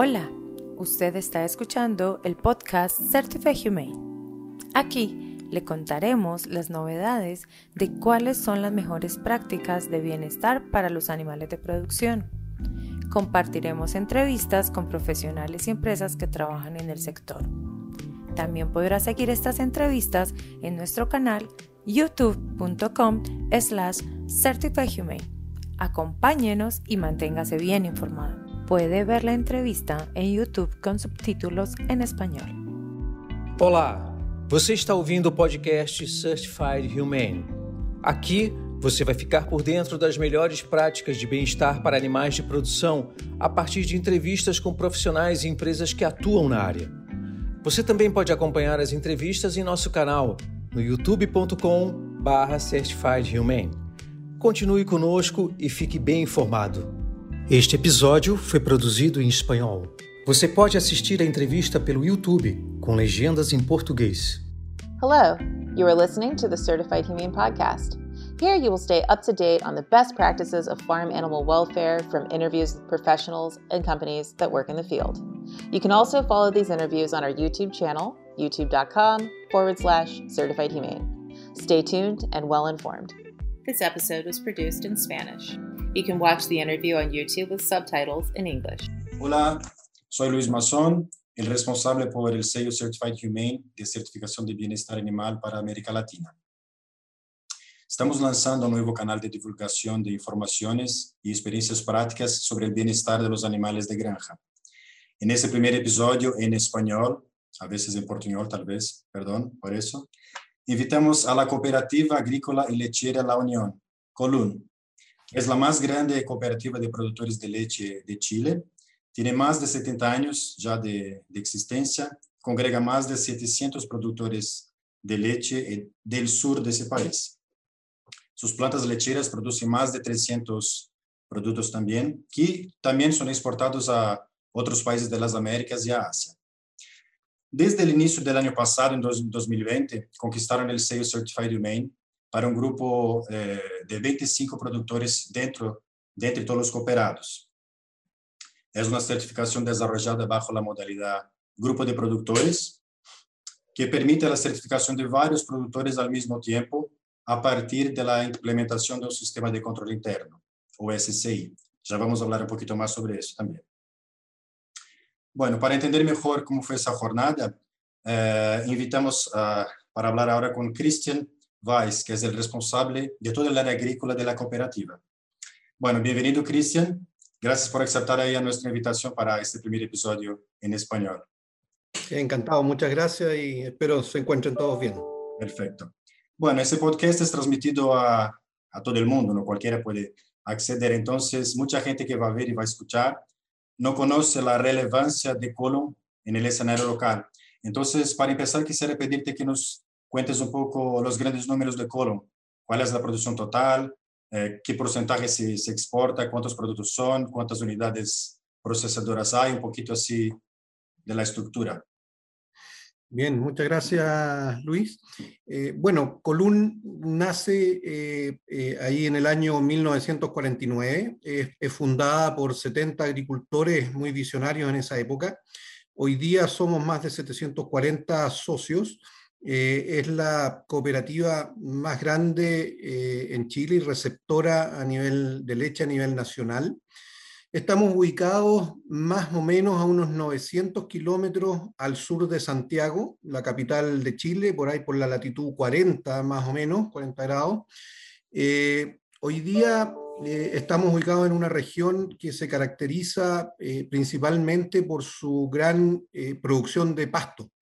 Hola, usted está escuchando el podcast Certified Humane. Aquí le contaremos las novedades de cuáles son las mejores prácticas de bienestar para los animales de producción. Compartiremos entrevistas con profesionales y empresas que trabajan en el sector. También podrá seguir estas entrevistas en nuestro canal youtube.com slash certifiedhumane. Acompáñenos y manténgase bien informado. Puede ver la entrevista em YouTube com subtítulos em espanhol. Olá, você está ouvindo o podcast Certified Humane. Aqui você vai ficar por dentro das melhores práticas de bem-estar para animais de produção a partir de entrevistas com profissionais e empresas que atuam na área. Você também pode acompanhar as entrevistas em nosso canal no youtube.com/certifiedhumane. Continue conosco e fique bem informado. Este episódio foi produzido em espanhol. Você pode assistir a entrevista pelo YouTube, com legendas em português. Hello, you are listening to the Certified Humane Podcast. Here you will stay up to date on the best practices of farm animal welfare from interviews with professionals and companies that work in the field. You can also follow these interviews on our YouTube channel, youtube.com forward slash certified humane. Stay tuned and well informed. This episode was produced in Spanish. You can watch the interview on YouTube with subtitles in English. Hola, soy Luis Mazón, el responsable por el sello Certified Humane de certificación de bienestar animal para América Latina. Estamos lanzando un nuevo canal de divulgación de informaciones y experiencias prácticas sobre el bienestar de los animales de granja. En este primer episodio en español, a veces en portuñol tal vez, perdón por eso, invitamos a la Cooperativa Agrícola y Lechera La Unión, Colún, es la más grande cooperativa de productores de leche de Chile. Tiene más de 70 años ya de, existencia. Congrega más de 700 productores de leche del sur de ese país. Sus plantas lecheras producen más de 300 productos también, que también son exportados a otros países de las Américas y a Asia. Desde el inicio del año pasado, en 2020, conquistaron el sello Certified Humane para un grupo eh, de 25 productores dentro, de todos los cooperados. Es una certificación desarrollada bajo la modalidad grupo de productores, que permite la certificación de varios productores al mismo tiempo a partir de la implementación del sistema de control interno, o SCI. Ya vamos a hablar un poquito más sobre eso también. Bueno, para entender mejor cómo fue esa jornada, eh, invitamos para hablar ahora con Christian Weiss, que es el responsable de toda el área agrícola de la cooperativa. Bueno, bienvenido, Cristian. Gracias por aceptar ahí a nuestra invitación para este primer episodio en español. Encantado, muchas gracias y espero se encuentren todos bien. Perfecto. Bueno, este podcast es transmitido a, a todo el mundo, ¿no? Cualquiera puede acceder. Entonces, mucha gente que va a ver y va a escuchar no conoce la relevancia de Colon en el escenario local. Entonces, para empezar, quisiera pedirte que nos cuentes un poco los grandes números de colon. ¿Cuál es la producción total? Eh, ¿Qué porcentaje se, se, exporta? ¿Cuántos productos son? ¿Cuántas unidades procesadoras hay? Un poquito así de la estructura. Bien, muchas gracias, Luis. Eh, bueno, Colún nace eh, ahí en el año 1949, es fundada por 70 agricultores muy visionarios en esa época. Hoy día somos más de 740 socios eh, es la cooperativa más grande eh, en Chile y receptora a nivel de leche a nivel nacional. Estamos ubicados más o menos a unos 900 kilómetros al sur de Santiago, la capital de Chile, por ahí por la latitud 40 más o menos, 40 grados. Eh, hoy día estamos ubicados en una región que se caracteriza principalmente por su gran producción de pasto.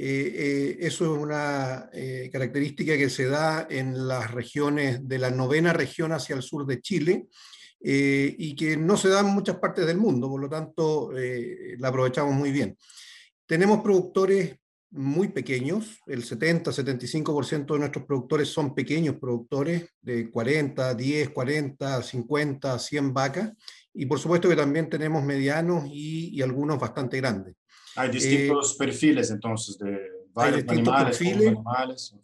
Eh, eh, eso es una eh, característica que se da en las regiones de la novena región hacia el sur de Chile y que no se da en muchas partes del mundo, por lo tanto la aprovechamos muy bien. Tenemos productores muy pequeños, el 70-75% de nuestros productores son pequeños productores de 40, 10, 40, 50, 100 vacas y por supuesto que también tenemos medianos y algunos bastante grandes. Hay distintos eh, perfiles entonces de varios animales, perfiles. animales.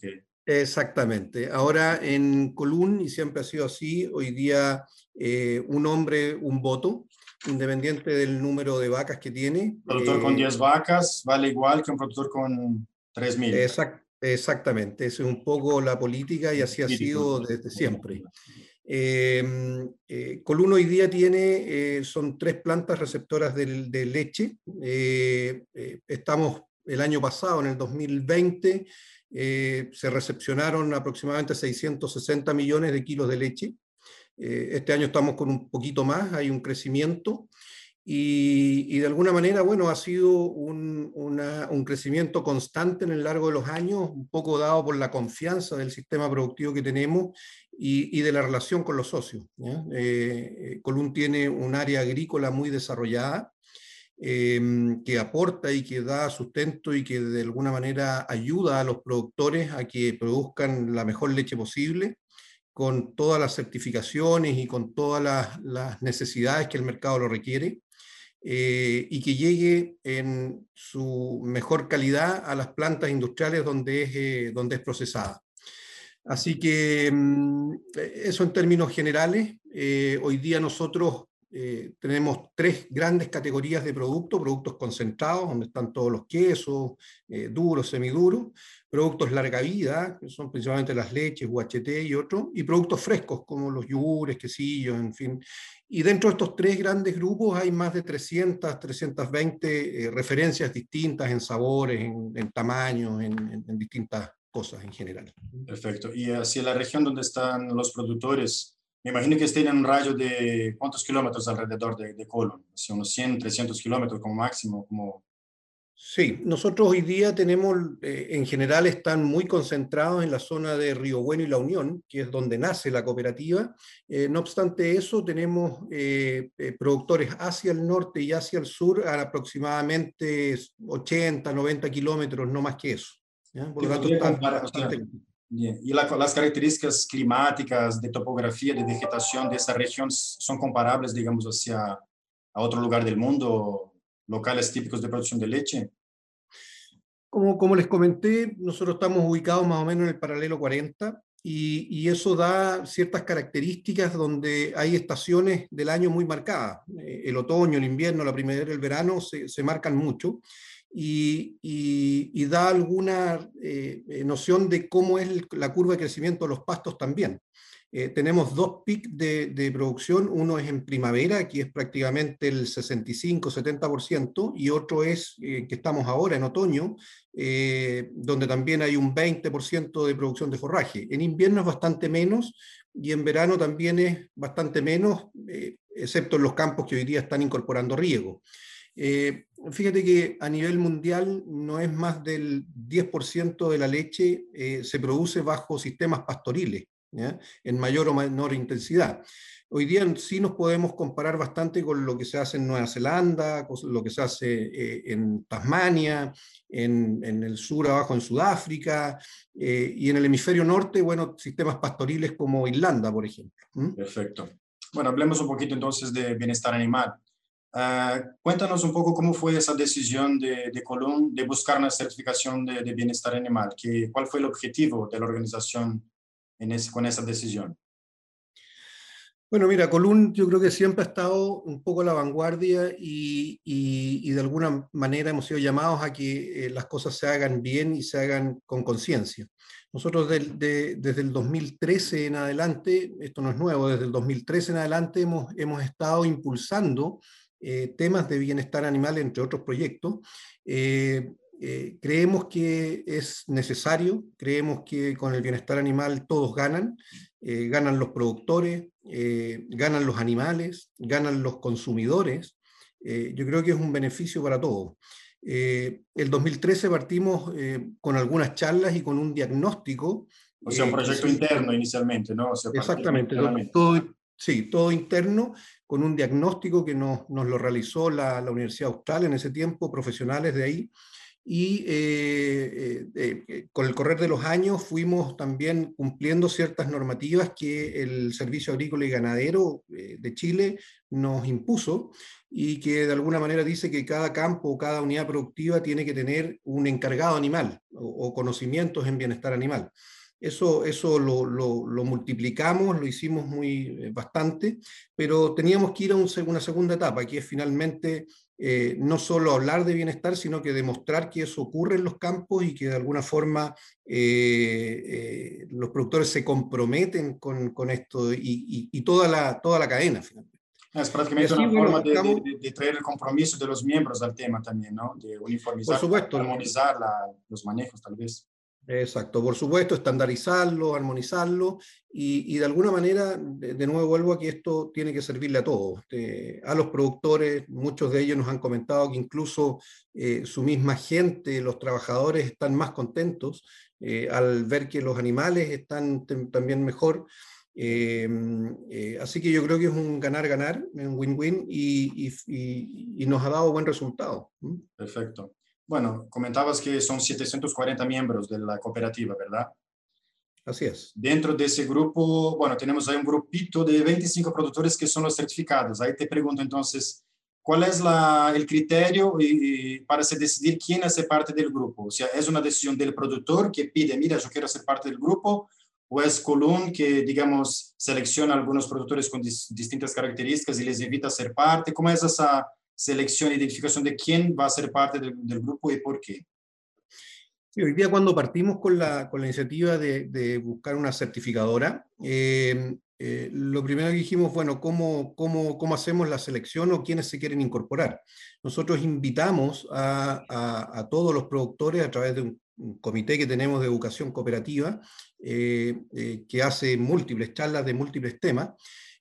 Exactamente. Ahora en Colún, y siempre ha sido así, hoy día eh, un hombre, un voto. independiente del número de vacas que tiene. productor con 10 vacas vale igual que un productor con 3.000. Exact, exactamente, es un poco la política y así ha sido desde siempre. Eh, eh, hoy día tiene, eh, son tres plantas receptoras de, de leche. estamos el año pasado, en el 2020, se recepcionaron aproximadamente 660 millones de kilos de leche. este año estamos con un poquito más, hay un crecimiento. Y, de alguna manera, bueno, ha sido un, un, crecimiento constante en el largo de los años, un poco dado por la confianza del sistema productivo que tenemos y, de la relación con los socios. Eh, eh, Colún tiene un área agrícola muy desarrollada em, que aporta y que da sustento y que de alguna manera ayuda a los productores a que produzcan la mejor leche posible con todas las certificaciones y con todas las, necesidades que el mercado lo requiere. Eh, y que llegue en su mejor calidad a las plantas industriales donde es, donde es procesada. Así que mm, eso en términos generales. Eh, hoy día nosotros eh, tenemos tres grandes categorías de productos, productos concentrados, donde están todos los quesos, eh, duros, semiduros, productos larga vida, que son principalmente las leches, UHT y otros, y productos frescos, como los yogures, quesillos, en fin. Y dentro de estos tres grandes grupos hay más de 300, 320 referencias distintas en sabores, en, en tamaños, en, en distintas cosas en general. Perfecto. Y hacia la región donde están los productores, me imagino que estén en un rayo de cuántos kilómetros alrededor de, de Colón, hacia unos 100, 300 kilómetros como máximo, como... Sí, nosotros hoy día tenemos, eh, en general están muy concentrados en la zona de Río Bueno y La Unión, que es donde nace la cooperativa. Eh, no obstante eso, tenemos eh, productores hacia el norte y hacia el sur a aproximadamente 80, 90 kilómetros, no más que eso. Por lo tanto, Y las características climáticas, de topografía, de vegetación de esa región son comparables, digamos, hacia a otro lugar del mundo, locales típicos de producción de leche. Como, como les comenté, nosotros estamos ubicados más o menos en el paralelo 40 y, y, eso da ciertas características donde hay estaciones del año muy marcadas. Eh, el otoño, el invierno, la primavera, el verano se, se marcan mucho y, da alguna eh, eh, noción de cómo es la curva de crecimiento de los pastos también. Eh, tenemos dos picos de, producción, uno es en primavera, que es prácticamente el 65-70%, y otro es que estamos ahora en otoño, donde también hay un 20% de producción de forraje. En invierno es bastante menos y en verano también es bastante menos, excepto en los campos que hoy día están incorporando riego. Eh, fíjate que a nivel mundial no es más del 10% de la leche eh, se produce bajo sistemas pastoriles, en mayor o menor intensidad. Hoy día sí nos podemos comparar bastante con lo que se hace en Nueva Zelanda, con lo que se hace eh, en Tasmania, en, el sur abajo en Sudáfrica, y en el hemisferio norte, bueno, sistemas pastoriles como Irlanda, por ejemplo. Perfecto. Bueno, hablemos un poquito entonces de bienestar animal. Uh, cuéntanos un poco cómo fue esa decisión de, de Colón de buscar una certificación de, de, bienestar animal. ¿Qué, ¿Cuál fue el objetivo de la organización con esa decisión? Bueno, mira, Colún yo creo que siempre ha estado un poco a la vanguardia y, y, y de alguna manera hemos sido llamados a que eh, las cosas se hagan bien y se hagan con conciencia. Nosotros de, desde el 2013 en adelante, esto no es nuevo, desde el 2013 en adelante hemos, hemos estado impulsando eh, temas de bienestar animal, entre otros proyectos. Eh, eh, creemos que es necesario, creemos que con el bienestar animal todos ganan, ganan los productores, ganan los animales, ganan los consumidores. yo creo que es un beneficio para todos. el 2013 partimos con algunas charlas y con un diagnóstico. O sea, un proyecto interno inicialmente, ¿no? exactamente, todo, sí, todo interno con un diagnóstico que nos, nos lo realizó la, la, Universidad Austral en ese tiempo, profesionales de ahí, y eh, eh, eh, con el correr de los años fuimos también cumpliendo ciertas normativas que el Servicio Agrícola y Ganadero de Chile nos impuso y que de alguna manera dice que cada campo o cada unidad productiva tiene que tener un encargado animal o, o conocimientos en bienestar animal. Eso, eso lo, lo, multiplicamos, lo hicimos muy eh, bastante, pero teníamos que ir a una segunda etapa, que es finalmente eh, no solo hablar de bienestar, sino que demostrar que eso ocurre en los campos y que de alguna forma eh, los productores se comprometen con, con esto y, y, toda, la, toda la cadena finalmente. Es prácticamente una forma de, de, traer el compromiso de los miembros al tema también, ¿no? De uniformizar, Por supuesto. armonizar los manejos tal vez. Exacto, por supuesto, estandarizarlo, armonizarlo y, de alguna manera, de, nuevo vuelvo a que esto tiene que servirle a todos, a los productores, muchos de ellos nos han comentado que incluso eh, su misma gente, los trabajadores están más contentos eh, al ver que los animales están también mejor. Eh, así que yo creo que es un ganar-ganar, un win-win y, y, nos ha dado buen resultado. Perfecto. Bueno, comentabas que son 740 miembros de la cooperativa, ¿verdad? Así es. Dentro de ese grupo, bueno, tenemos ahí un grupito de 25 productores que son los certificados. Ahí te pregunto entonces, ¿cuál es la, el criterio y, para se decidir quién hace parte del grupo? O sea, ¿es una decisión del productor que pide, mira, yo quiero ser parte del grupo? ¿O es Column que, digamos, selecciona algunos productores con distintas características y les invita a ser parte? ¿Cómo es esa, selección e identificación de quién va a ser parte del, grupo y por qué. hoy día cuando partimos con la, con la iniciativa de, de, buscar una certificadora, eh, eh, lo primero que dijimos, bueno, ¿cómo, cómo, ¿cómo, hacemos la selección o quiénes se quieren incorporar? Nosotros invitamos a, a, todos los productores a través de un, comité que tenemos de educación cooperativa, eh, que hace múltiples charlas de múltiples temas,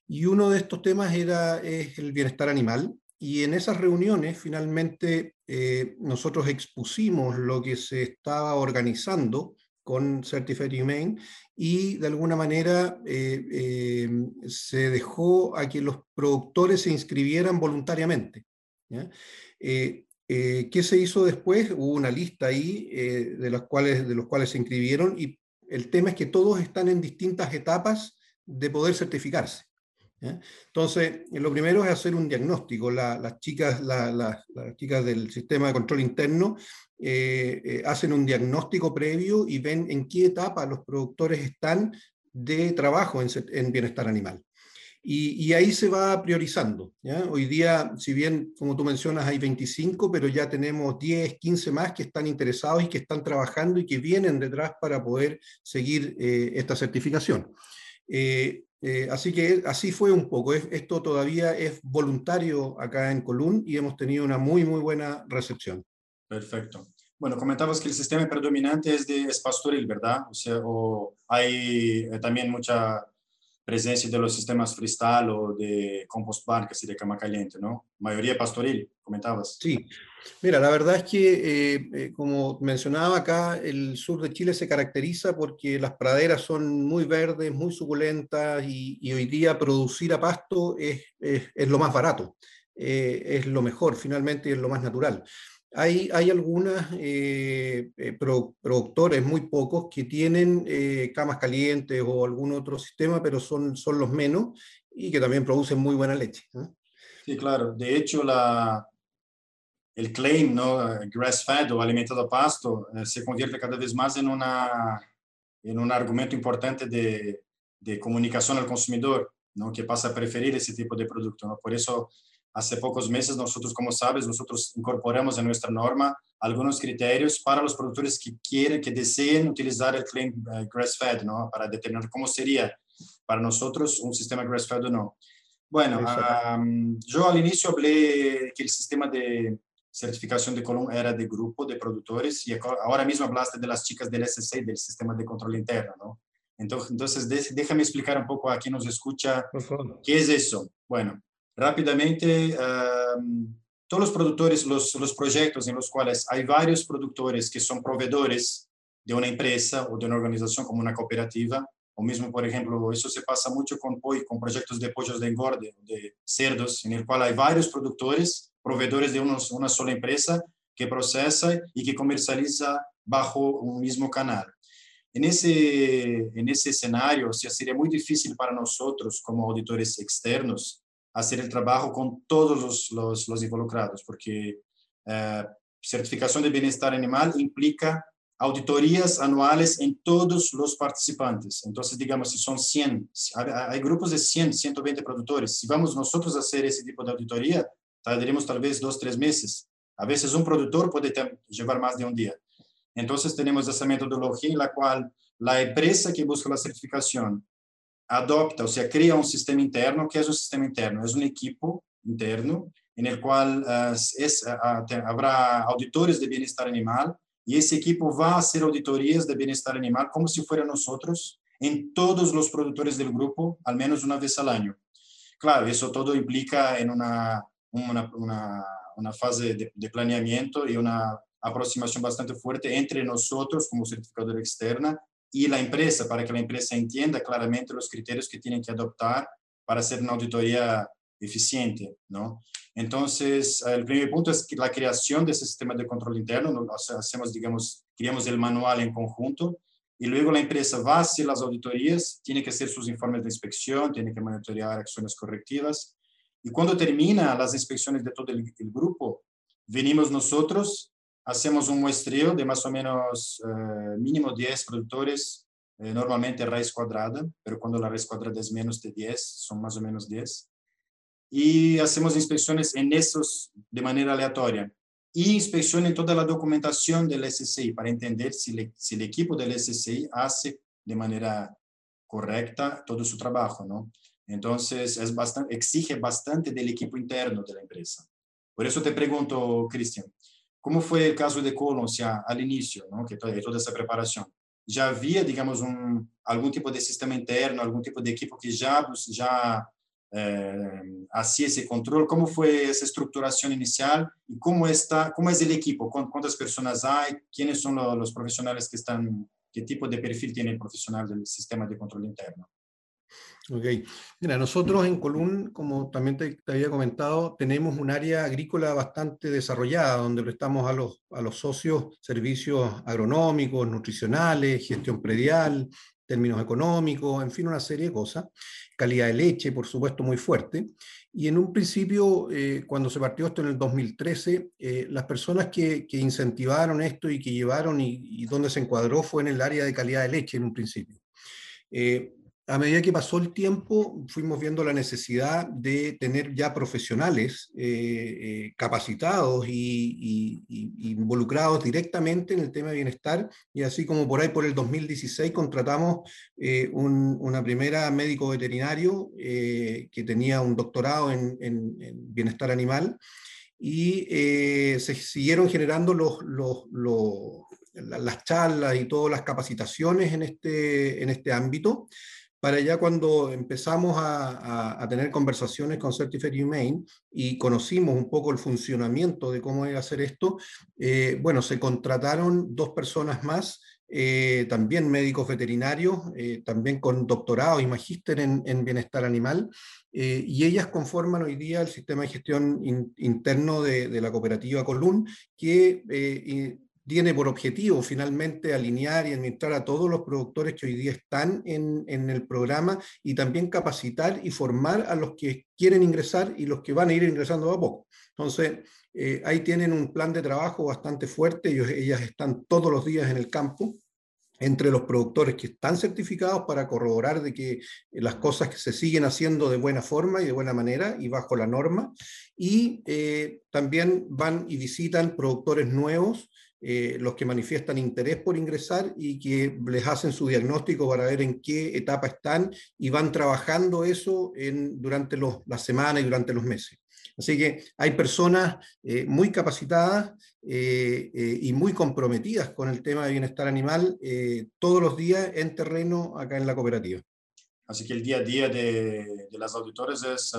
y uno de estos temas era, es el bienestar animal, y en esas reuniones finalmente eh, nosotros expusimos lo que se estaba organizando con Certified Humane y de alguna manera eh, eh, se dejó a que los productores se inscribieran voluntariamente. ¿Qué se hizo después? Hubo una lista ahí de, las cuales, de los cuales se inscribieron y el tema es que todos están en distintas etapas de poder certificarse. Entonces, lo primero es hacer un diagnóstico. las, chicas, las chicas del sistema de control interno eh, eh, hacen un diagnóstico previo y ven en qué etapa los productores están de trabajo en, bienestar animal. Y, ahí se va priorizando. Hoy día, si bien, como tú mencionas, hay 25, pero ya tenemos 10, 15 más que están interesados y que están trabajando y que vienen detrás para poder seguir eh, esta certificación. Eh, así que así fue un poco. esto todavía es voluntario acá en Colún y hemos tenido una muy, muy buena recepción. Perfecto. Bueno, comentabas que el sistema predominante es de es pastoril, ¿verdad? O sea, o hay eh, también mucha presencia de los sistemas freestyle o de compost bar, que sería cama caliente, ¿no? Mayoría pastoril, comentabas. Sí, mira, la verdad es que, eh, eh, como mencionaba acá, el sur de Chile se caracteriza porque las praderas son muy verdes, muy suculentas y, hoy día producir a pasto es, es, lo más barato, eh, es lo mejor finalmente y es lo más natural. Hay, hay algunas eh, eh, productores, muy pocos, que tienen eh, camas calientes o algún otro sistema, pero son, son los menos y que también producen muy buena leche. Sí, claro. De hecho, la, el claim, ¿no? grass-fed o alimentado a pasto, se convierte cada vez más en, una, en un argumento importante de, de comunicación al consumidor, ¿no? que pasa a preferir ese tipo de producto. ¿no? Por eso hace pocos meses nosotros, como sabes, nosotros incorporamos en nuestra norma algunos criterios para los productores que quieren, que deseen utilizar el claim eh, grass-fed, ¿no? Para determinar cómo sería para nosotros un sistema grass-fed o no. Bueno, yo al inicio hablé que el sistema de certificación de Colón era de grupo de productores y ahora mismo hablaste de las chicas del SC, del sistema de control interno, ¿no? Entonces, entonces déjame explicar un poco a quien nos escucha qué es eso. Bueno, rápidamente, todos los productores, los, los proyectos en los cuales hay varios productores que son proveedores de una empresa o de una organización como una cooperativa, o mismo, por ejemplo, eso se pasa mucho con, con proyectos de pollos de engorde, de cerdos, en el cual hay varios productores, proveedores de unos, una sola empresa que procesa y que comercializa bajo un mismo canal. En ese, en ese escenario, o sea, sería muy difícil para nosotros como auditores externos hacer el trabajo con todos los, los, involucrados, porque eh, certificación de bienestar animal implica auditorías anuales en todos los participantes. Entonces, digamos, si son 100, hay grupos de 100, 120 productores. Si vamos nosotros a hacer ese tipo de auditoría, tardaremos tal vez dos, tres meses. A veces un productor puede llevar más de un día. Entonces, tenemos esa metodología en la cual la empresa que busca la certificación adopta, o sea, crea un sistema interno. ¿Qué es un sistema interno? Es un equipo interno en el cual uh, es, uh, auditores de bienestar animal y ese equipo va a hacer auditorías de bienestar animal como si fuera nosotros en todos los productores del grupo, al menos una vez al año. Claro, eso todo implica en una, una, una, una fase de, de, y una aproximación bastante fuerte entre nosotros como certificadora externa y la empresa, para que la empresa entienda claramente los criterios que tienen que adoptar para hacer una auditoría eficiente, ¿no? Entonces, el primer punto es la creación de ese sistema de control interno, hacemos, digamos, creamos el manual en conjunto y luego la empresa va a hacer las auditorías, tiene que hacer sus informes de inspección, tiene que monitorear acciones correctivas y cuando termina las inspecciones de todo el, el grupo, venimos nosotros hacemos un muestreo de más o menos eh, mínimo 10 productores, eh, normalmente raíz cuadrada, pero cuando la raíz cuadrada es menos de 10, son más o menos 10. Y hacemos inspecciones en esos de manera aleatoria. Y inspecciones toda la documentación del SCI para entender si, le, si el equipo del SCI hace de manera correcta todo su trabajo, ¿no? Entonces, es bastante, exige bastante del equipo interno de la empresa. Por eso te pregunto, Cristian, ¿Cómo fue el caso de Colon, o sea, al inicio, ¿no? que toda, toda esa preparación? ¿Ya había, digamos, un, algún tipo de sistema interno, algún tipo de equipo que ya, pues, ya eh, hacía ese control? ¿Cómo fue esa estructuración inicial y cómo, está, cómo es el equipo? ¿Cuántas personas hay? ¿Quiénes son los, los profesionales que están? ¿Qué tipo de perfil tiene el profesional del sistema de control interno? Ok, mira, nosotros en Colún, como también te, había comentado, tenemos un área agrícola bastante desarrollada, donde prestamos a los, a los socios servicios agronómicos, nutricionales, gestión predial, términos económicos, en fin, una serie de cosas. Calidad de leche, por supuesto, muy fuerte. Y en un principio, eh, cuando se partió esto en el 2013, eh, las personas que, que, incentivaron esto y que llevaron y, y, donde se encuadró fue en el área de calidad de leche en un principio. Eh, a medida que pasó el tiempo, fuimos viendo la necesidad de tener ya profesionales eh, eh, capacitados y, involucrados directamente en el tema de bienestar, y así como por ahí por el 2016 contratamos eh, una primera médico veterinario que tenía un doctorado en, bienestar animal, y se siguieron generando las charlas y todas las capacitaciones en este, en este ámbito para ya cuando empezamos a, tener conversaciones con Certified Humane y conocimos un poco el funcionamiento de cómo iba a hacer esto, eh, bueno, se contrataron dos personas más, eh, también médicos veterinarios, eh, también con doctorado y magíster en, bienestar animal, y ellas conforman hoy día el sistema de gestión interno de, de, la cooperativa Colún, que tiene por objetivo finalmente alinear y administrar a todos los productores que hoy día están en, en, el programa y también capacitar y formar a los que quieren ingresar y los que van a ir ingresando a poco. Entonces, eh, ahí tienen un plan de trabajo bastante fuerte, ellos, ellas están todos los días en el campo entre los productores que están certificados para corroborar de que las cosas que se siguen haciendo de buena forma y de buena manera y bajo la norma, y eh, también van y visitan productores nuevos eh, los que manifiestan interés por ingresar y que les hacen su diagnóstico para ver en qué etapa están y van trabajando eso en, durante los, las semanas y durante los meses. Así que hay personas eh, muy capacitadas eh, y muy comprometidas con el tema de bienestar animal todos los días en terreno acá en la cooperativa. Así que el día a día de, de las auditores es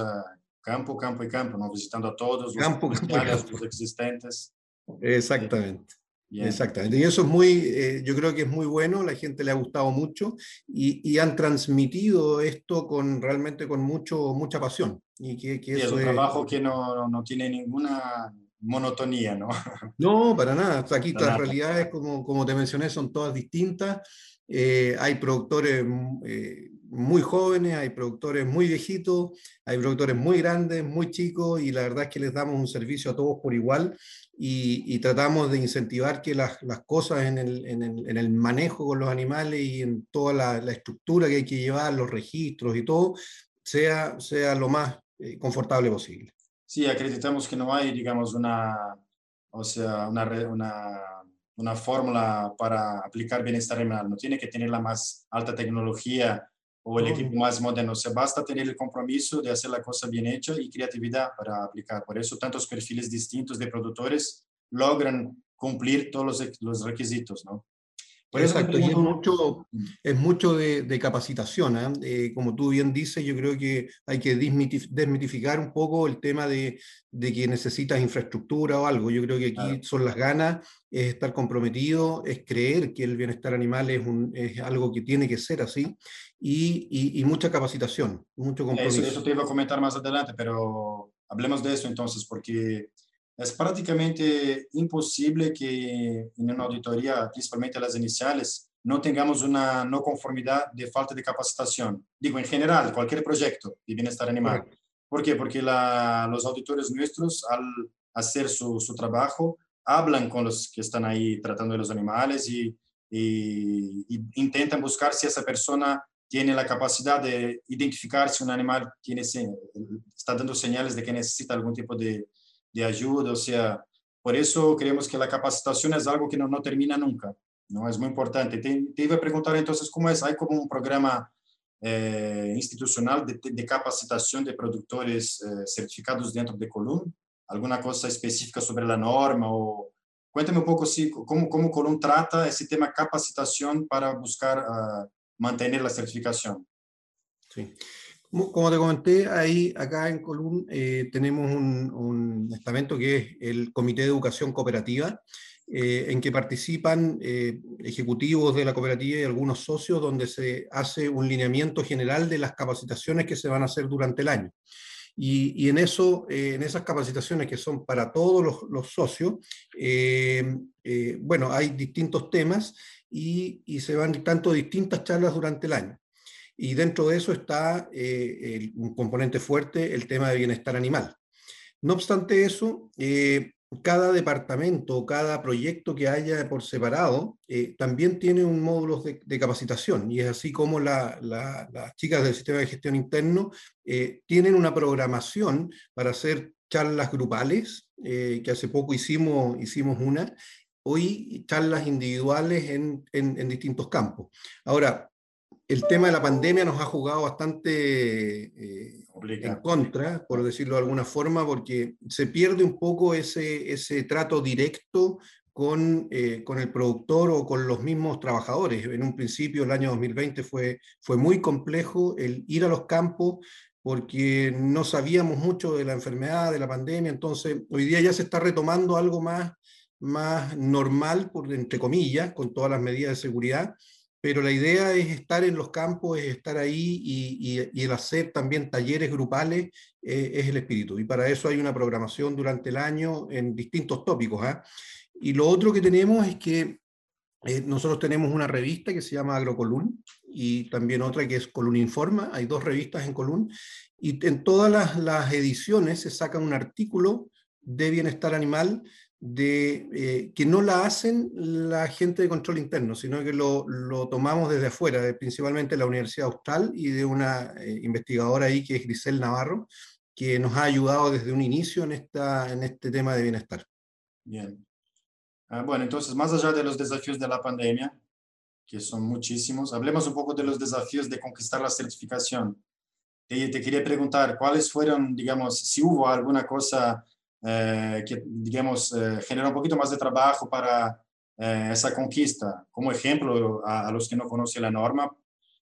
campo, campo y campo, ¿no? visitando a todos los, campo, campo, los existentes. Exactamente. Exactamente. Y eso es muy, eh, yo creo que es muy bueno, la gente le ha gustado mucho y, y han transmitido esto con realmente con mucho, mucha pasión. Y que, que sí, es un trabajo que no, no, tiene ninguna monotonía, ¿no? No, para nada. Aquí para las realidades, como, como te mencioné, son todas distintas. Eh, hay productores mm, eh, muy jóvenes, hay productores muy viejitos, hay productores muy grandes, muy chicos, y la verdad es que les damos un servicio a todos por igual y, tratamos de incentivar que las, las cosas en el, en, el, en el, manejo con los animales y en toda la, la, estructura que hay que llevar, los registros y todo, sea, sea lo más eh, confortable posible. Sí, acreditamos que no hay, digamos, una, o sea, una, una una fórmula para aplicar bienestar animal, no tiene que tener la más alta tecnología o el equipo más moderno, se basta tener el compromiso de hacer la cosa bien hecha y creatividad para aplicar. Por eso tantos perfiles distintos de productores logran cumplir todos los, los requisitos, ¿no? Exacto, y es mucho, es mucho de, capacitación. ¿eh? ¿eh? como tú bien dices, yo creo que hay que desmitificar un poco el tema de, de, que necesitas infraestructura o algo. Yo creo que aquí son las ganas, es estar comprometido, es creer que el bienestar animal es, un, es algo que tiene que ser así y, y, mucha capacitación, mucho compromiso. Eso, eso te iba a comentar más adelante, pero hablemos de eso entonces, porque es prácticamente imposible que en una auditoría, principalmente las iniciales, no tengamos una no conformidad de falta de capacitación. Digo, en general, cualquier proyecto de bienestar animal. ¿Por qué? Porque la, los auditores nuestros, al hacer su, su, trabajo, hablan con los que están ahí tratando de los animales y, y, y, intentan buscar si esa persona tiene la capacidad de identificar si un animal tiene, está dando señales de que necesita algún tipo de, de ayuda, o sea, por eso creemos que la capacitación es algo que no, no termina nunca, ¿no? Es muy importante. Te, te, iba a preguntar entonces, ¿cómo es? ¿Hay como un programa eh, institucional de, de, capacitación de productores eh, certificados dentro de Colum? ¿Alguna cosa específica sobre la norma? O... Cuéntame un poco si, cómo, cómo Colum trata ese tema capacitación para buscar uh, mantener la certificación. Sí. Como te comenté, ahí acá en Colún eh, tenemos un, estamento que es el Comité de Educación Cooperativa, eh, en que participan eh, ejecutivos de la cooperativa y algunos socios, donde se hace un lineamiento general de las capacitaciones que se van a hacer durante el año. Y, en, eso, en esas capacitaciones que son para todos los, socios, bueno, hay distintos temas y, y se van tanto distintas charlas durante el año. Y dentro de eso está eh, un componente fuerte, el tema de bienestar animal. No obstante eso, eh, cada departamento, cada proyecto que haya por separado, eh, también tiene un módulo de, capacitación y es así como las chicas del sistema de gestión interno tienen una programación para hacer charlas grupales, que hace poco hicimos, hicimos una, hoy charlas individuales en, en, en distintos campos. Ahora, el tema de la pandemia nos ha jugado bastante eh, en contra, por decirlo de alguna forma, porque se pierde un poco ese, ese trato directo con, eh, con, el productor o con los mismos trabajadores. En un principio, el año 2020 fue, fue muy complejo el ir a los campos porque no sabíamos mucho de la enfermedad, de la pandemia, entonces hoy día ya se está retomando algo más, más normal, por, entre comillas, con todas las medidas de seguridad, pero la idea es estar en los campos, es estar ahí y, el hacer también talleres grupales eh, es el espíritu. Y para eso hay una programación durante el año en distintos tópicos. ¿ah? Y lo otro que tenemos es que eh, nosotros tenemos una revista que se llama Agrocolún y también otra que es Colún Informa. Hay dos revistas en Colún y en todas las ediciones se saca un artículo de bienestar animal de, eh, que no la hacen la gente de control interno, sino que lo, lo tomamos desde afuera, de, principalmente la Universidad Austral y de una eh, investigadora ahí que es Grisel Navarro, que nos ha ayudado desde un inicio en, esta, en este tema de bienestar. Bien. Ah, bueno, entonces, más allá de los desafíos de la pandemia, que son muchísimos, hablemos un poco de los desafíos de conquistar la certificación. Te, te quería preguntar, ¿cuáles fueron, digamos, si hubo alguna cosa eh, que, digamos, eh, genera un poquito más de trabajo para eh, esa conquista. Como ejemplo, a, a, los que no conocen la norma,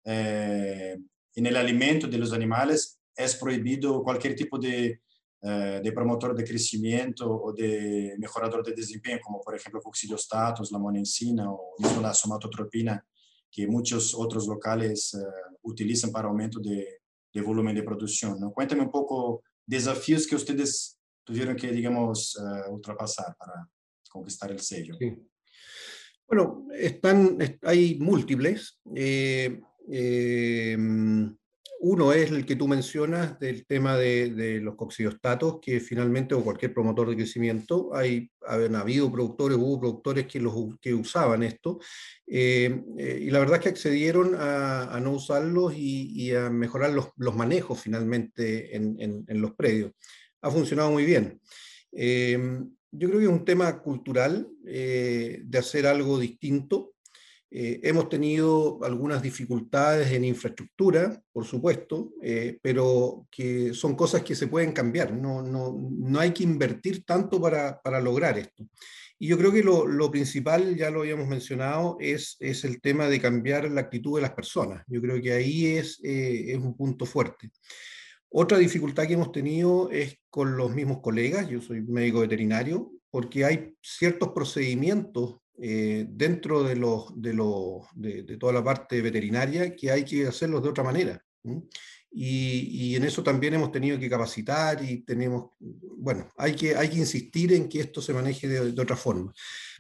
en el alimento de los animales es prohibido cualquier tipo de, de promotor de crecimiento o de mejorador de desempeño, como por ejemplo fuxidostatos, la monensina o la somatotropina, que muchos otros locales utilizan para aumento de, de volumen de producción. ¿no? Cuéntame un poco desafíos que ustedes tuvieron que, digamos, uh, ultrapasar para conquistar el sello? Sí. Bueno, están, hay múltiples. Eh, Uno es el que tú mencionas del tema de, los coccidiostatos, que finalmente, o cualquier promotor de crecimiento, hay, han habido productores, hubo productores que, los, que usaban esto, eh, eh, y la verdad es que accedieron a, no usarlos y, a mejorar los, los manejos finalmente en, en, los predios. Ha funcionado muy bien. Eh, yo creo que es un tema cultural de hacer algo distinto. Eh, hemos tenido algunas dificultades en infraestructura, por supuesto, eh, pero que son cosas que se pueden cambiar. No, no, no hay que invertir tanto para, para, lograr esto. Y yo creo que lo, lo, principal, ya lo habíamos mencionado, es, es el tema de cambiar la actitud de las personas. Yo creo que ahí es, eh, es un punto fuerte. Otra dificultad que hemos tenido es con los mismos colegas, yo soy médico veterinario, porque hay ciertos procedimientos eh, dentro de, los, de, los, de, toda la parte veterinaria que hay que hacerlos de otra manera. Y, y, en eso también hemos tenido que capacitar y tenemos, bueno, hay que, hay que insistir en que esto se maneje de, otra forma.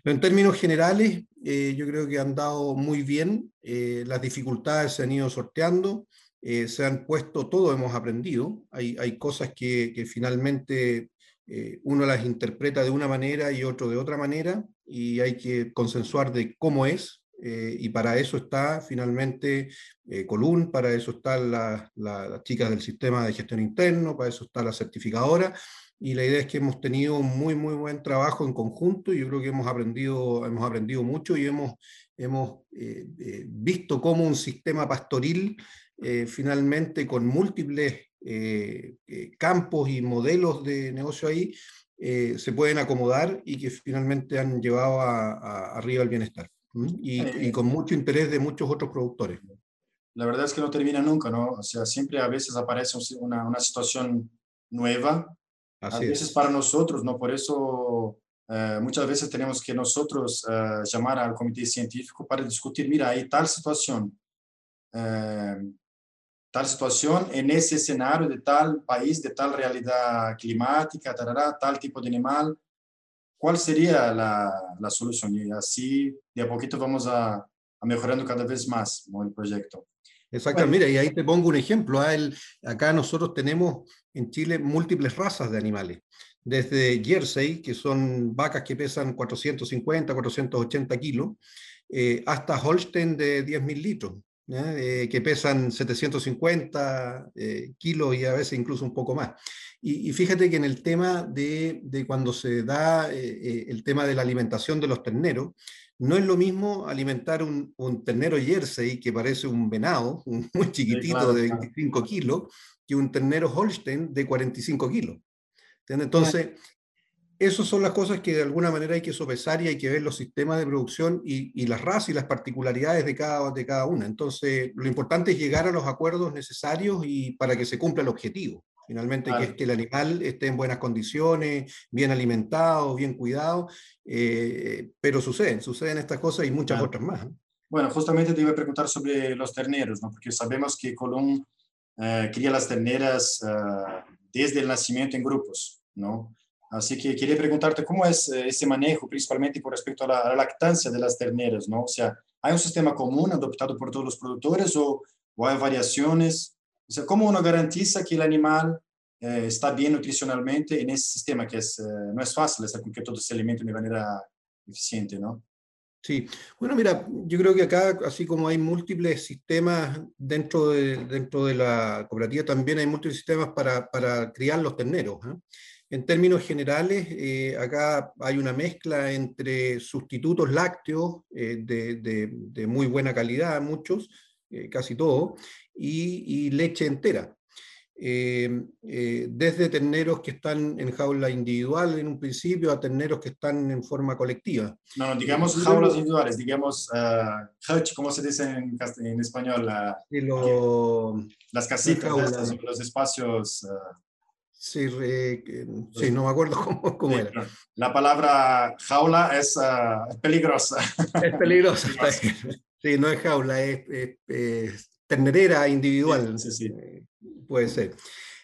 Pero en términos generales, eh, yo creo que han dado muy bien, eh, las dificultades se han ido sorteando, se han puesto, todo hemos aprendido, hay, hay cosas que, finalmente eh, uno las interpreta de una manera y otro de otra manera, y hay que consensuar de cómo es, eh, y para eso está finalmente eh, para eso están las chicas del sistema de gestión interno, para eso está la certificadora, y la idea es que hemos tenido muy, muy buen trabajo en conjunto, y yo creo que hemos aprendido, hemos aprendido mucho y hemos, hemos visto cómo un sistema pastoril finalmente con múltiples eh, eh, campos y modelos de negocio ahí eh, se pueden acomodar y que finalmente han llevado a, arriba el bienestar. Y, con mucho interés de muchos otros productores. La verdad es que no termina nunca, ¿no? O sea, siempre a veces aparece una, una situación nueva, a veces para nosotros, ¿no? Por eso muchas veces tenemos que nosotros llamar al comité científico para discutir, mira, hay tal situación, tal situación en ese escenario de tal país, de tal realidad climática, tal tipo de animal, ¿cuál sería la, la solución? Y así de a poquito vamos a, a mejorando cada vez más el proyecto. Exacto, mira, y ahí te pongo un ejemplo. ¿ah? acá nosotros tenemos en Chile múltiples razas de animales, desde Jersey, que son vacas que pesan 450, 480 kilos, eh, hasta Holstein de 10.000 litros. Eh, que pesan 750 eh, kilos y a veces incluso un poco más. Y, fíjate que en el tema de, de cuando se da eh, el tema de la alimentación de los terneros, no es lo mismo alimentar un, un ternero jersey que parece un venado, un, muy chiquitito de 25 kilos, que un ternero Holstein de 45 kilos. Entonces, esas son las cosas que de alguna manera hay que sopesar y hay que ver los sistemas de producción y, las razas y las particularidades de cada, de cada una. Entonces, lo importante es llegar a los acuerdos necesarios y para que se cumpla el objetivo. Finalmente, que es que el animal esté en buenas condiciones, bien alimentado, bien cuidado, eh, pero suceden, suceden estas cosas y muchas otras más. Bueno, justamente te iba a preguntar sobre los terneros, ¿no? porque sabemos que Colón eh, cría las terneras eh, desde el nacimiento en grupos, ¿no? Así que quería preguntarte cómo es eh, ese manejo, principalmente con respecto a la, lactancia de las terneras, ¿no? O sea, ¿hay un sistema común adoptado por todos los productores o, hay variaciones? O sea, ¿cómo uno garantiza que el animal eh, está bien nutricionalmente en ese sistema que es, eh, no es fácil con que todo se alimente de manera eficiente, ¿no? Sí, bueno, mira, yo creo que acá, así como hay múltiples sistemas dentro de, dentro de la cooperativa, también hay múltiples sistemas para, para criar los terneros. ¿eh? En términos generales, eh, acá hay una mezcla entre sustitutos lácteos eh, de, muy buena calidad, muchos, eh, casi todos, y, leche entera. desde terneros que están en jaula individual en un principio a terneros que están en forma colectiva. No, digamos jaulas individuales, digamos hutch, ¿cómo se dice en, español? las casitas, los espacios. Sí, sí, no me acuerdo cómo, cómo era. La palabra jaula es ah, peligrosa. Es peligrosa. sí, no es jaula, es, ternerera individual. Sí, sí, eh, puede ser.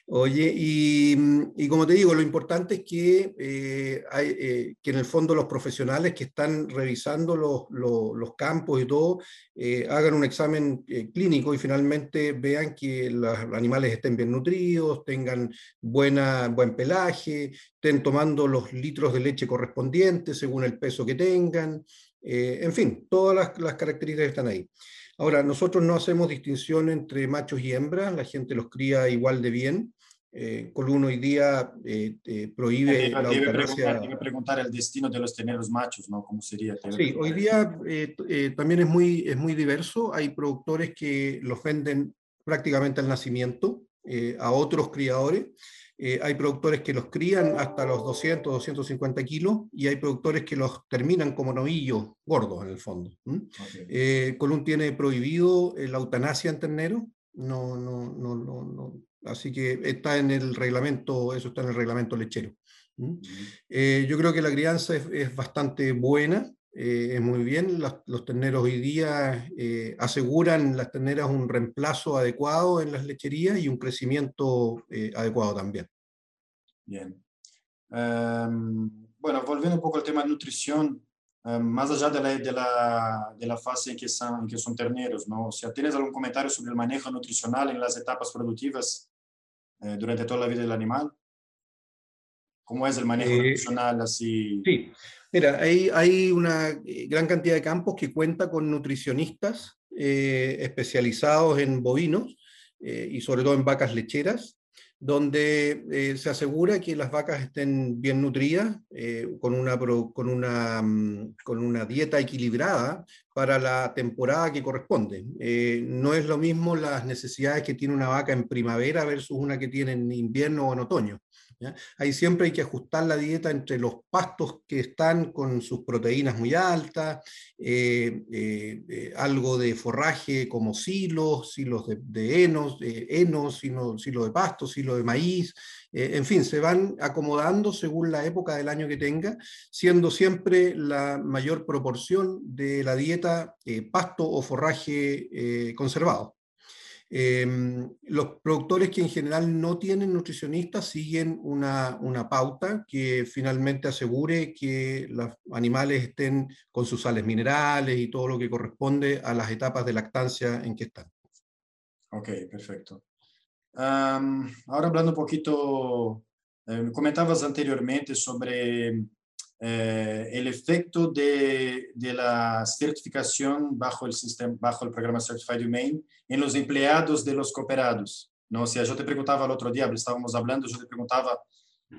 Oye, y, mm, y, como te digo, lo importante es que, eh, eh, que en el fondo los profesionales que están revisando los, los, campos y todo, eh, hagan un examen clínico y finalmente vean que los animales estén bien nutridos, tengan buena, buen pelaje, estén tomando los litros de leche correspondientes según el peso que tengan, en fin, todas las, las características están ahí. Ahora, nosotros no hacemos distinción entre machos y hembras, la gente los cría igual de bien. Eh, Colún hoy día eh, eh, prohíbe la debe preguntar, debe preguntar, el destino de los teneros machos, ¿no? ¿Cómo sería? Sí, hoy día eh, eh, también es muy, es muy diverso. Hay productores que los venden prácticamente al nacimiento a otros criadores. Hay productores que los crían hasta los 200, 250 kilos y hay productores que los terminan como novillos gordos en el fondo. Okay. Colún tiene prohibido la eutanasia en ternero, no, no, no, no, no, así que está en el reglamento, eso está en el reglamento lechero. ¿Mm? Eh, yo creo que la crianza es, es bastante buena, eh, es muy bien. Los, los, terneros hoy día eh, aseguran las terneras un reemplazo adecuado en las lecherías y un crecimiento eh, adecuado también. Bien. Um, bueno, volviendo un poco al tema de nutrición, um, más allá de la, de, la, de la fase en que, son, en que son terneros, ¿no? O sea, ¿tienes algún comentario sobre el manejo nutricional en las etapas productivas eh, durante toda la vida del animal? ¿Cómo es el manejo eh, nutricional así? Sí, mira, hay, hay una gran cantidad de campos que cuenta con nutricionistas eh, especializados en bovinos eh, y sobre todo en vacas lecheras, donde eh, se asegura que las vacas estén bien nutridas, eh, con, una, con, una, mm, con una dieta equilibrada para la temporada que corresponde. Eh, no es lo mismo las necesidades que tiene una vaca en primavera versus una que tiene en invierno o en otoño. Ahí siempre hay que ajustar la dieta entre los pastos que están con sus proteínas muy altas, eh, eh, eh, algo de forraje como silos, silos de, de henos, henos, silo, silo, de pasto, silo de maíz, en fin, se van acomodando según la época del año que tenga, siendo siempre la mayor proporción de la dieta pasto o forraje conservado. Eh, los productores que en general no tienen nutricionistas siguen una, una, pauta que finalmente asegure que los animales estén con sus sales minerales y todo lo que corresponde a las etapas de lactancia en que están. Ok, perfecto. Um, ahora hablando un poquito, eh, comentabas anteriormente sobre eh, el efecto de, de, la certificación bajo el, sistema, bajo el programa Certified Humane en los empleados de los cooperados. ¿no? O sea, yo te preguntaba el otro día, estábamos hablando, yo te preguntaba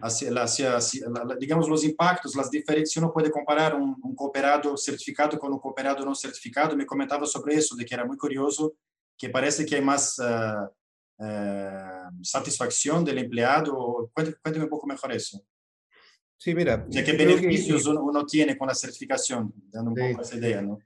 hacia, hacia, hacia, digamos, los impactos, las diferencias, si uno puede comparar un, cooperado certificado con un cooperado no certificado, me comentaba sobre eso, de que era muy curioso, que parece que hay más uh, uh, satisfacción del empleado. Cuéntame, cuéntame un poco mejor eso. Sí, mira. O sea, ¿Qué beneficios que, uno tiene con la certificación? Dando un sí, poco esa idea, ¿no?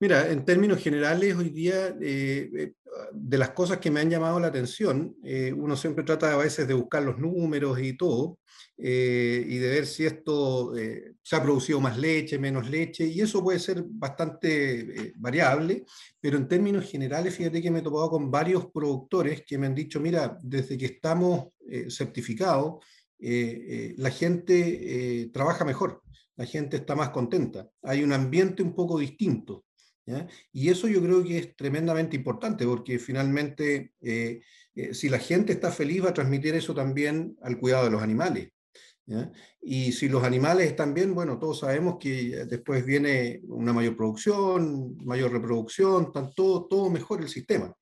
Mira, en términos generales, hoy día, eh, de las cosas que me han llamado la atención, eh, uno siempre trata a veces de buscar los números y todo, eh, y de ver si esto eh, se ha producido más leche, menos leche, y eso puede ser bastante eh, variable, pero en términos generales, fíjate que me he topado con varios productores que me han dicho, mira, desde que estamos certificados, la gente trabaja mejor, la gente está más contenta, hay un ambiente un poco distinto. Y eso yo creo que es tremendamente importante porque finalmente eh, eh, si la gente está feliz va a transmitir eso también al cuidado de los animales. Y si los animales están bien, bueno, todos sabemos que después viene una mayor producción, mayor reproducción, todo, todo mejor el sistema.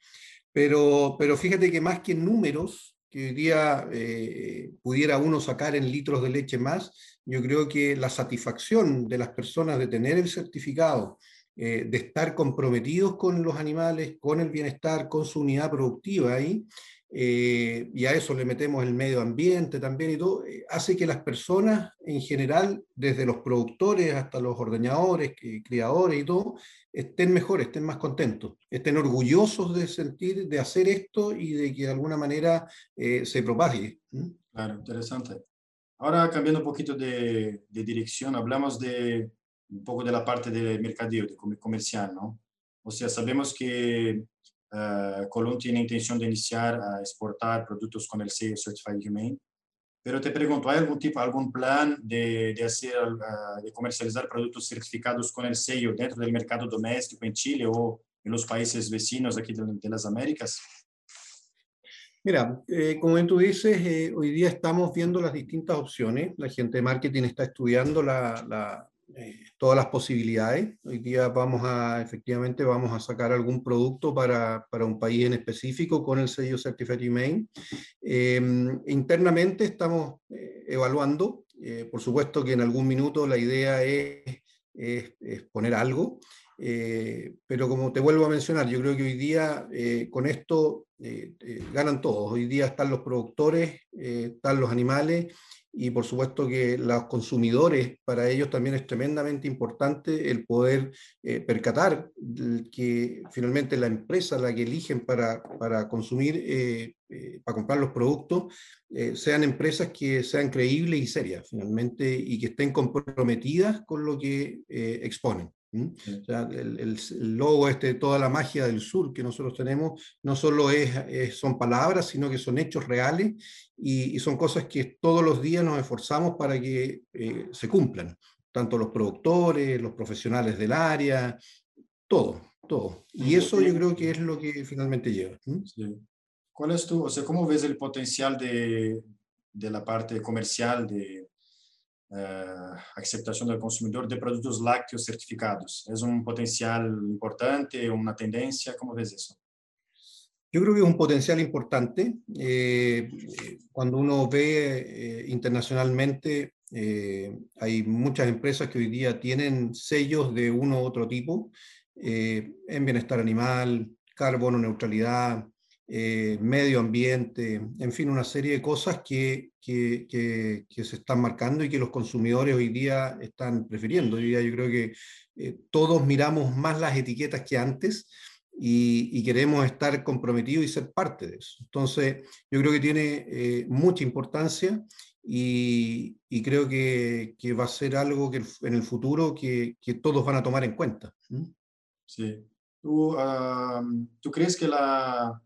Pero, pero fíjate que más que números, que hoy día eh, pudiera uno sacar en litros de leche más, yo creo que la satisfacción de las personas de tener el certificado, eh, de estar comprometidos con los animales, con el bienestar, con su unidad productiva ahí, eh, y a eso le metemos el medio ambiente también y todo, eh, hace que las personas en general, desde los productores hasta los ordeñadores, criadores y todo, estén mejor, estén más contentos, estén orgullosos de sentir, de hacer esto y de que de alguna manera eh, se propague. Claro, interesante. Ahora cambiando un poquito de, de dirección, hablamos de un poco de la parte de mercadeo, de comercial, ¿no? O sea, sabemos que uh, Colón tiene intención de iniciar a exportar productos con el sello Certified Humane. Pero te pregunto, ¿hay algún tipo, algún plan de, de hacer, uh, de comercializar productos certificados con el sello dentro del mercado doméstico en Chile o en los países vecinos aquí de, las Américas? Mira, eh, como tú dices, eh, hoy día estamos viendo las distintas opciones. La gente de marketing está estudiando la, eh, todas las posibilidades. Hoy día vamos a, efectivamente, vamos a sacar algún producto para, para un país en específico con el sello Certified Humane. Em, internamente estamos evaluando. por supuesto que en algún minuto la idea es, es, es poner algo. Eh, pero como te vuelvo a mencionar, yo creo que hoy día eh, con esto eh, ganan todos. Hoy día están los productores, están los animales y por supuesto que los consumidores, para ellos también es tremendamente importante el poder percatar que finalmente la empresa la que eligen para, para consumir, para comprar los productos, sean empresas que sean creíbles y serias finalmente y que estén comprometidas con lo que exponen. El, logo este, toda la magia del sur que nosotros tenemos, no solo es, son palabras, sino que son hechos reales y, son cosas que todos los días nos esforzamos para que eh, se cumplan, tanto los productores, los profesionales del área, todo, todo. Y eso yo creo que es lo que finalmente lleva. ¿Cuál es tu, o sea, cómo ves el potencial de, de la parte comercial de uh, aceptação do consumidor de produtos lácteos certificados? É um potencial importante, uma tendência? Como ves isso? Yo creo que es un potencial importante. Eh, cuando uno ve eh, internacionalmente, eh, hay muchas empresas que hoy día tienen sellos de uno u otro tipo, eh, en bienestar animal, carbono neutralidad, eh, medio ambiente, en fin, una serie de cosas que, que, que, se están marcando y que los consumidores hoy día están prefiriendo. Día yo creo que eh, todos miramos más las etiquetas que antes y, y, queremos estar comprometidos y ser parte de eso. Entonces, yo creo que tiene eh, mucha importancia y, y creo que, que, va a ser algo que en el futuro que, que todos van a tomar en cuenta. Sí. ¿Tú, uh, ¿Tú crees que la,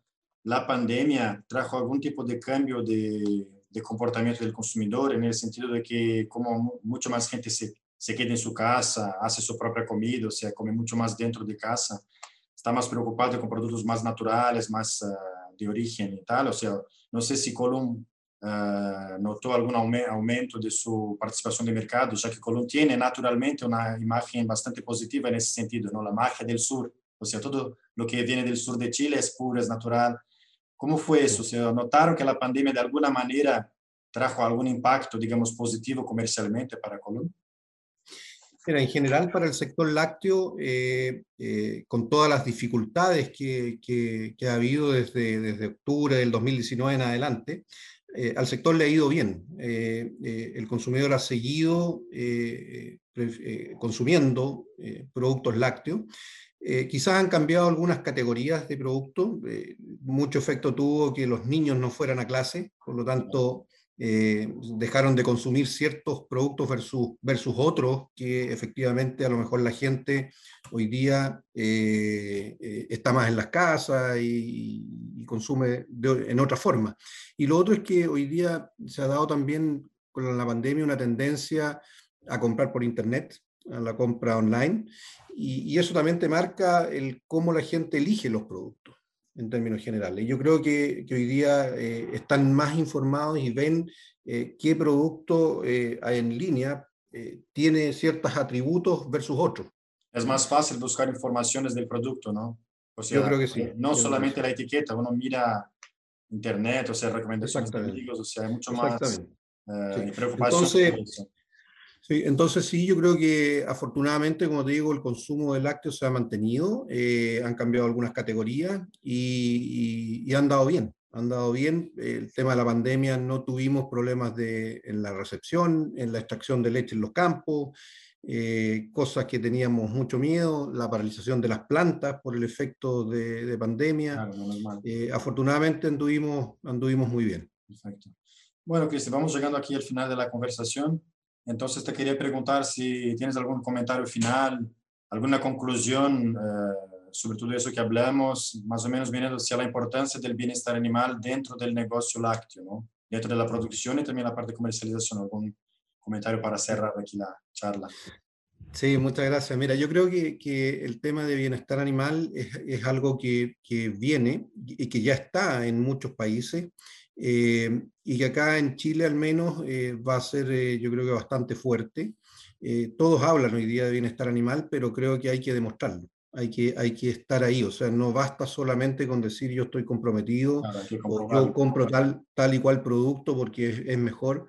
la pandemia trajo algún tipo de cambio de, comportamiento del consumidor en el sentido de que como mucho más gente se, se queda en su casa, hace su propia comida, o sea, come mucho más dentro de casa, está más preocupado con productos más naturales, más uh, de origen y tal, o sea, no sé si Colum uh, notó algún aumento de su participación de mercado, ya que Colum tiene naturalmente una imagen bastante positiva en ese sentido, ¿no? La magia del sur, o sea, todo lo que viene del sur de Chile es puro, es natural, ¿Cómo fue eso? ¿Se notaron que la pandemia de alguna manera trajo algún impacto, digamos, positivo comercialmente para Colombia? Mira, en general para el sector lácteo, eh, eh, con todas las dificultades que, que, que, ha habido desde, desde octubre del 2019 en adelante, eh, al sector le ha ido bien. el consumidor ha seguido consumiendo productos lácteos eh, quizás han cambiado algunas categorías de producto. Eh, mucho efecto tuvo que los niños no fueran a clase, por lo tanto eh, dejaron de consumir ciertos productos versus, versus otros que efectivamente a lo mejor la gente hoy día está más en las casas y, y consume en otra forma. Y lo otro es que hoy día se ha dado también con la pandemia una tendencia a comprar por internet, a la compra online, y, eso también te marca el cómo la gente elige los productos en términos generales. Yo creo que, que hoy día eh, están más informados y ven eh, qué producto eh, en línea tiene ciertos atributos versus otros. Es más fácil buscar informaciones del producto, ¿no? O sea, Yo creo que sí. No solamente la etiqueta, uno mira internet, o sea, recomendaciones de amigos, o sea, hay mucho más sí. preocupación. Entonces, Sí, entonces sí, yo creo que afortunadamente, como te digo, el consumo de lácteos se ha mantenido, eh, han cambiado algunas categorías y, y, han dado bien, han dado bien. El tema de la pandemia no tuvimos problemas de, en la recepción, en la extracción de leche en los campos, eh, cosas que teníamos mucho miedo, la paralización de las plantas por el efecto de, de pandemia. Claro, eh, afortunadamente anduvimos, anduvimos muy bien. Perfecto. Bueno, Cristian, vamos llegando aquí al final de la conversación. Entonces te quería preguntar si tienes algún comentario final, alguna conclusión eh, sobre todo eso que hablamos, más o menos viene hacia la importancia del bienestar animal dentro del negocio lácteo, ¿no? dentro de la producción y también la parte de comercialización. ¿Algún comentario para cerrar aquí la charla? Sí, muchas gracias. Mira, yo creo que, que el tema de bienestar animal es, es algo que, que, viene y que ya está en muchos países eh, y que acá en Chile al menos eh, va a ser, eh, yo creo que bastante fuerte. Eh, todos hablan hoy día de bienestar animal, pero creo que hay que demostrarlo. Hay que, hay que estar ahí, o sea, no basta solamente con decir yo estoy comprometido o yo compro tal, tal y cual producto porque es, es mejor,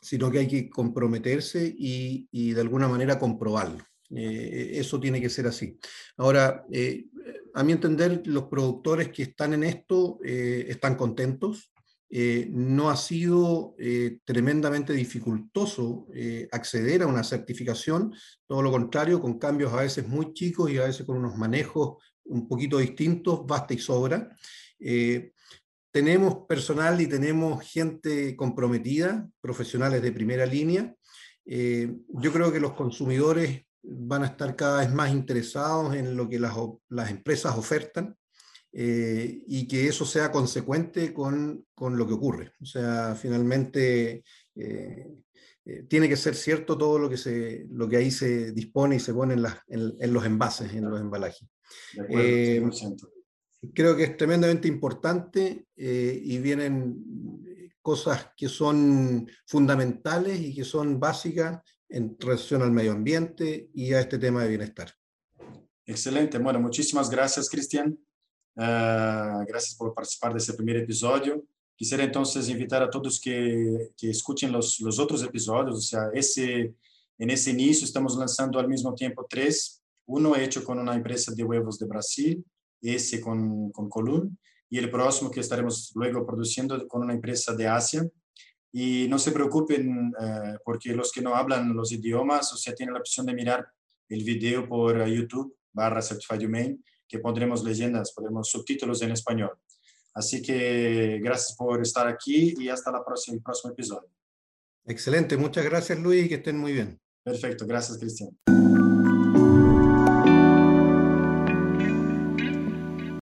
sino que hay que comprometerse y, y de alguna manera comprobarlo. Eh, eso tiene que ser así. Ahora, eh, a mi entender, los productores que están en esto eh, están contentos, eh, no ha sido eh, tremendamente dificultoso eh, acceder a una certificación, todo lo contrario, con cambios a veces muy chicos y a veces con unos manejos un poquito distintos, basta y sobra. tenemos personal y tenemos gente comprometida, profesionales de primera línea. yo creo que los consumidores van a estar cada vez más interesados en lo que las, las empresas ofertan. Eh, y que eso sea consecuente con, con, lo que ocurre. O sea, finalmente eh, eh, tiene que ser cierto todo lo que, se, lo que ahí se dispone y se pone en, las, en, en los envases, en los embalajes. Eh, creo que es tremendamente importante y vienen cosas que son fundamentales y que son básicas en relación al medio ambiente y a este tema de bienestar. Excelente. Bueno, muchísimas gracias, Cristian. Uh, gracias por participar de este primer episodio. Quisiera entonces invitar a todos que, que escuchen los, los, otros episodios. O sea, ese, en ese inicio estamos lanzando al mismo tiempo tres. Uno hecho con una empresa de huevos de Brasil, ese con, con Column, y el próximo que estaremos luego produciendo con una empresa de Asia. Y no se preocupen uh, porque los que no hablan los idiomas, o sea, tienen la opción de mirar el video por YouTube barra Certified Humane que pondremos leyendas, pondremos subtítulos en español. Así que gracias por estar aquí y hasta la próxima, el próximo episodio. Excelente, muchas gracias Luis y que estén muy bien. Perfecto, gracias Cristian.